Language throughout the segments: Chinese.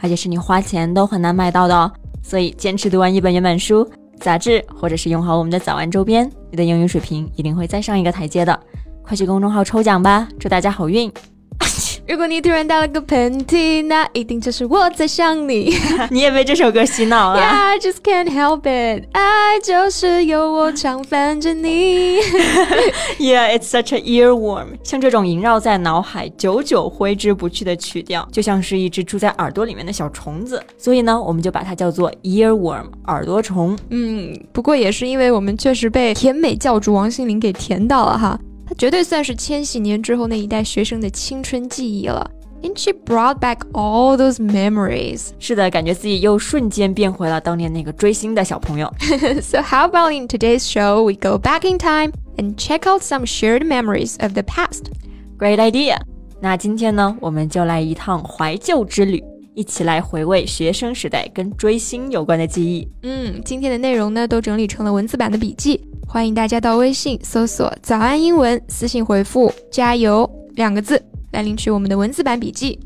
而且是你花钱都很难买到的哦。所以坚持读完一本原版书、杂志，或者是用好我们的早安周边，你的英语水平一定会再上一个台阶的。快去公众号抽奖吧，祝大家好运！如果你突然打了个喷嚏，那一定就是我在想你。你也被这首歌洗脑了。Yeah, I just can't help it. 爱就是由我常烦着你。Yeah, it's such a earworm. 像这种萦绕在脑海、久久挥之不去的曲调，就像是一只住在耳朵里面的小虫子。所以呢，我们就把它叫做 earworm，耳朵虫。嗯，不过也是因为我们确实被甜美教主王心凌给甜到了哈。它绝对算是千禧年之后那一代学生的青春记忆了。And she brought back all those memories. 是的，感觉自己又瞬间变回了当年那个追星的小朋友。so how about in today's show we go back in time and check out some shared memories of the past? Great idea. 那今天呢，我们就来一趟怀旧之旅，一起来回味学生时代跟追星有关的记忆。嗯，今天的内容呢，都整理成了文字版的笔记。欢迎大家到微信搜索“早安英文”，私信回复“加油”两个字来领取我们的文字版笔记。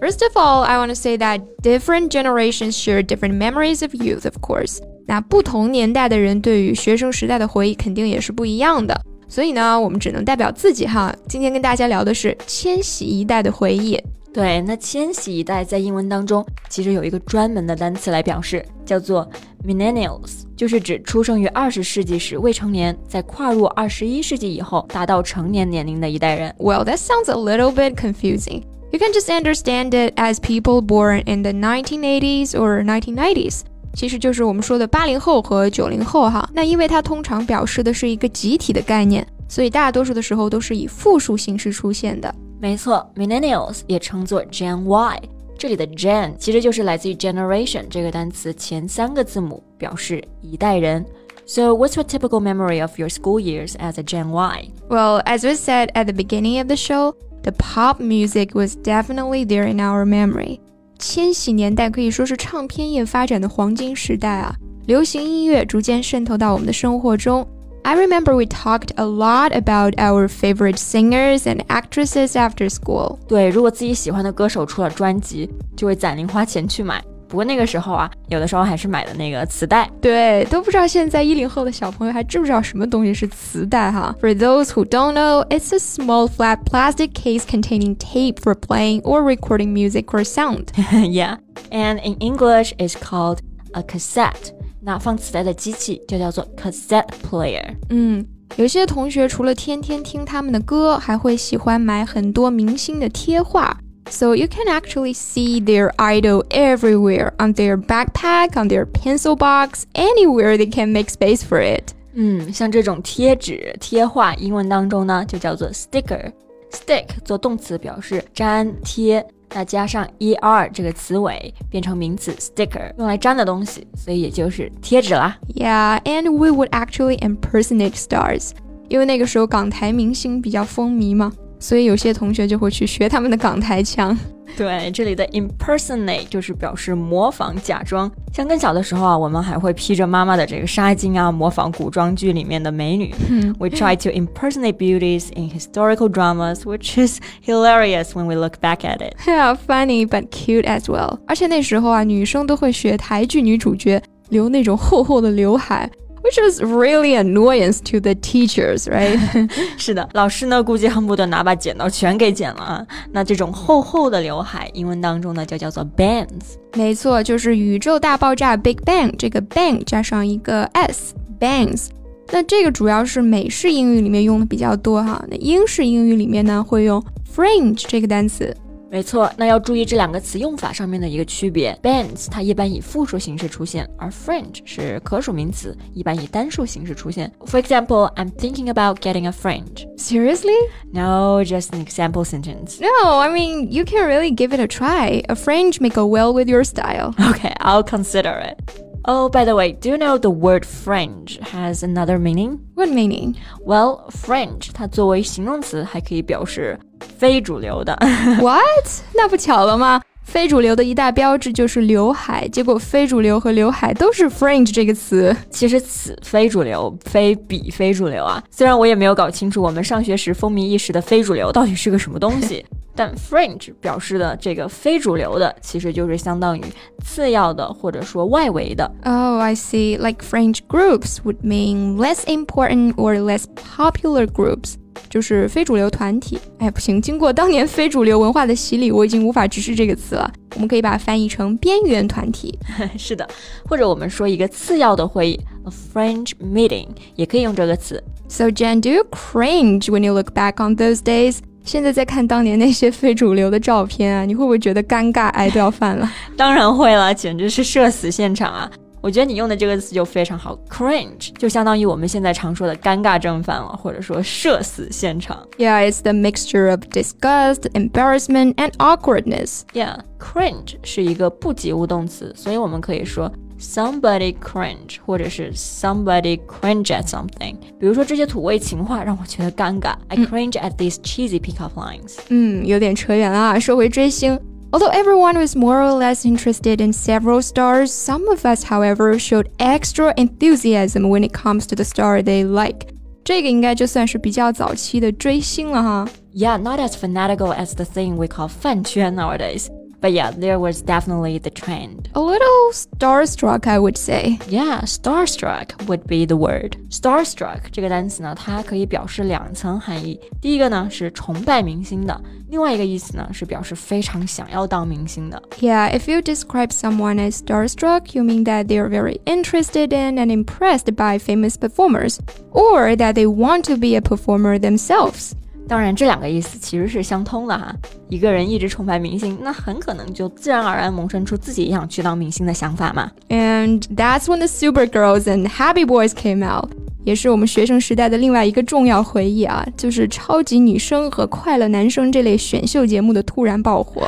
First of all, I want to say that different generations share different memories of youth, of course. 那不同年代的人对于学生时代的回忆肯定也是不一样的。所以呢，我们只能代表自己哈。今天跟大家聊的是千禧一代的回忆。对，那千禧一代在英文当中其实有一个专门的单词来表示，叫做 millennials，就是指出生于二十世纪时未成年，在跨入二十一世纪以后达到成年年龄的一代人。Well, that sounds a little bit confusing. You can just understand it as people born in the 1980s or 1990s. 其实就是我们说的八零后和九零后哈。那因为它通常表示的是一个集体的概念，所以大多数的时候都是以复数形式出现的。没错，millennials 也称作 Gen Y，这里的 Gen 其实就是来自于 generation 这个单词前三个字母，表示一代人。So, what's your typical memory of your school years as a Gen Y? Well, as we said at the beginning of the show, the pop music was definitely there in our memory. 千禧年代可以说是唱片业发展的黄金时代啊，流行音乐逐渐渗透到我们的生活中。 I remember we talked a lot about our favorite singers and actresses after school. 对，如果自己喜欢的歌手出了专辑，就会攒零花钱去买。不过那个时候啊，有的时候还是买的那个磁带。对，都不知道现在一零后的小朋友还知不知道什么东西是磁带哈？For those who don't know, it's a small flat plastic case containing tape for playing or recording music or sound. yeah, and in English, it's called a cassette. 那放磁带的机器就叫做 cassette player。嗯，有些同学除了天天听他们的歌，还会喜欢买很多明星的贴画。So you can actually see their idol everywhere on their backpack, on their pencil box, anywhere they can make space for it. 嗯，像这种贴纸、贴画，英文当中呢就叫做 sticker。stick 做动词表示粘贴。那加上 er 这个词尾变成名词 sticker，用来粘的东西，所以也就是贴纸啦。Yeah, and we would actually impersonate stars，因为那个时候港台明星比较风靡嘛。所以有些同学就会去学他们的港台腔。对，这里的 impersonate 就是表示模仿、假装。像更小的时候啊，我们还会披着妈妈的这个纱巾啊，模仿古装剧里面的美女。We try to impersonate beauties in historical dramas, which is hilarious when we look back at it. Yeah, funny but cute as well. 而且那时候啊，女生都会学台剧女主角留那种厚厚的刘海。Which was really annoyance to the teachers, right? 是的，老师呢估计恨不得拿把剪刀全给剪了啊。那这种厚厚的刘海，英文当中呢就叫做 bangs。没错，就是宇宙大爆炸 Big Bang，这个 bang 加上一个 s，bangs。那这个主要是美式英语里面用的比较多哈。那英式英语里面呢会用 fringe 这个单词。没错，那要注意这两个词用法上面的一个区别。Bands 它一般以复数形式出现，而 fringe 是可数名词，一般以单数形式出现。For example, I'm thinking about getting a fringe. Seriously? No, just an example sentence. No, I mean, you can really give it a try. A fringe may go well with your style. Okay, I'll consider it. Oh, by the way, do you know the word fringe has another meaning? What meaning? Well, fringe 它作为形容词还可以表示非主流的。What? 那不巧了吗？非主流的一大标志就是刘海，结果非主流和刘海都是 fringe 这个词。其实此非主流，非彼非主流啊。虽然我也没有搞清楚我们上学时风靡一时的非主流到底是个什么东西，但 fringe 表示的这个非主流的，其实就是相当于次要的或者说外围的。 Oh, I see. Like fringe groups would mean less important or less popular groups. 就是非主流团体。哎，不行，经过当年非主流文化的洗礼，我已经无法直视这个词了。我们可以把它翻译成边缘团体。是的，或者我们说一个次要的会议，a fringe meeting，也可以用这个词。 So Jen, do you cringe when you look back on those days? 现在在看当年那些非主流的照片啊，你会不会觉得尴尬，癌都要犯了？当然会了，简直是社死现场啊！我觉得你用的这个词就非常好，cringe 就相当于我们现在常说的尴尬症犯了，或者说社死现场。Yeah, it's the mixture of disgust, embarrassment, and awkwardness. Yeah, cringe 是一个不及物动词，所以我们可以说 somebody cringe，或者是 somebody cringe at something。比如说这些土味情话让我觉得尴尬、i cringe at these cheesy pickup lines。嗯，有点扯远了啊。说回追星，Although everyone was more or less interested in several stars, some of us, however, showed extra enthusiasm when it comes to the star they like. 这个应该就算是比较早期的追星了哈。 Yeah, not as fanatical as the thing we call 饭圈 nowadays. But yeah, there was definitely the trend. A little starstruck, I would say. Yeah, starstruck would be the word. Starstruck 这个单词呢，它可以表示两层含义。第一个呢是崇拜明星的，另外一个意思呢是表示非常想要当明星的。 Yeah, if you describe someone as starstruck, you mean that they are very interested in and impressed by famous performers, or that they want to be a performer themselves. 当然，这两个意思其实是相通的哈。一个人一直崇拜明星，那很可能就自然而然萌生出自己也想去当明星的想法嘛。And that's when the Supergirls and Happy Boys came out. 也是我们学生时代的另外一个重要回忆啊，就是超级女声和快乐男声这类选秀节目的突然爆火。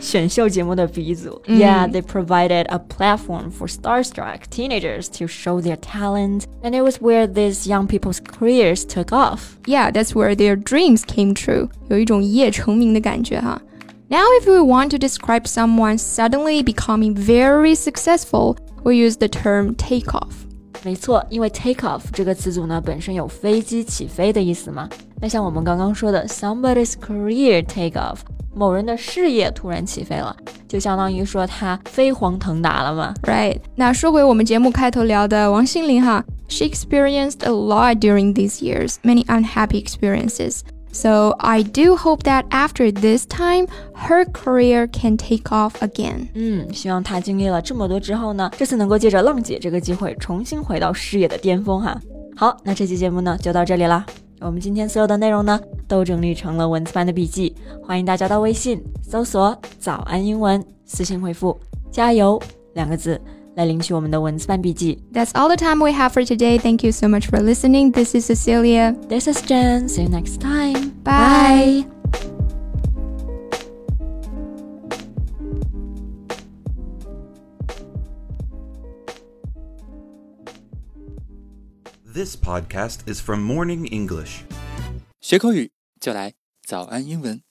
选秀节目的鼻祖。嗯 Yeah, they provided a platform for starstruck teenagers to show their talent, and it was where these young people's careers took off. Yeah, that's where their dreams came true. 有一种一夜成名的感觉哈。Now, if we want to describe someone suddenly becoming very successful, we use the term take off. 没错，因为 take off 这个词组呢本身有飞机起飞的意思嘛。那像我们刚刚说的 somebody's career take off，某人的事业突然起飞了，就相当于说他飞黄腾达了嘛。Right. 那说回我们节目开头聊的王心凌哈，She experienced a lot during these years, many unhappy experiences. So I do hope that after this time, her career can take off again. 嗯，希望她经历了这么多之后呢，这次能够借着浪姐这个机会，重新回到事业的巅峰哈。好，那这期节目呢就到这里啦。我们今天所有的内容呢都整理成了文字版的笔记，欢迎大家到微信搜索“早安英文”，私信回复“加油”两个字来领取我们的文字版笔记。 That's all the time we have for today. Thank you so much for listening. This is Cecilia. This is Jen. See you next time. Bye. This podcast is from Morning English. 学口语就来早安英文。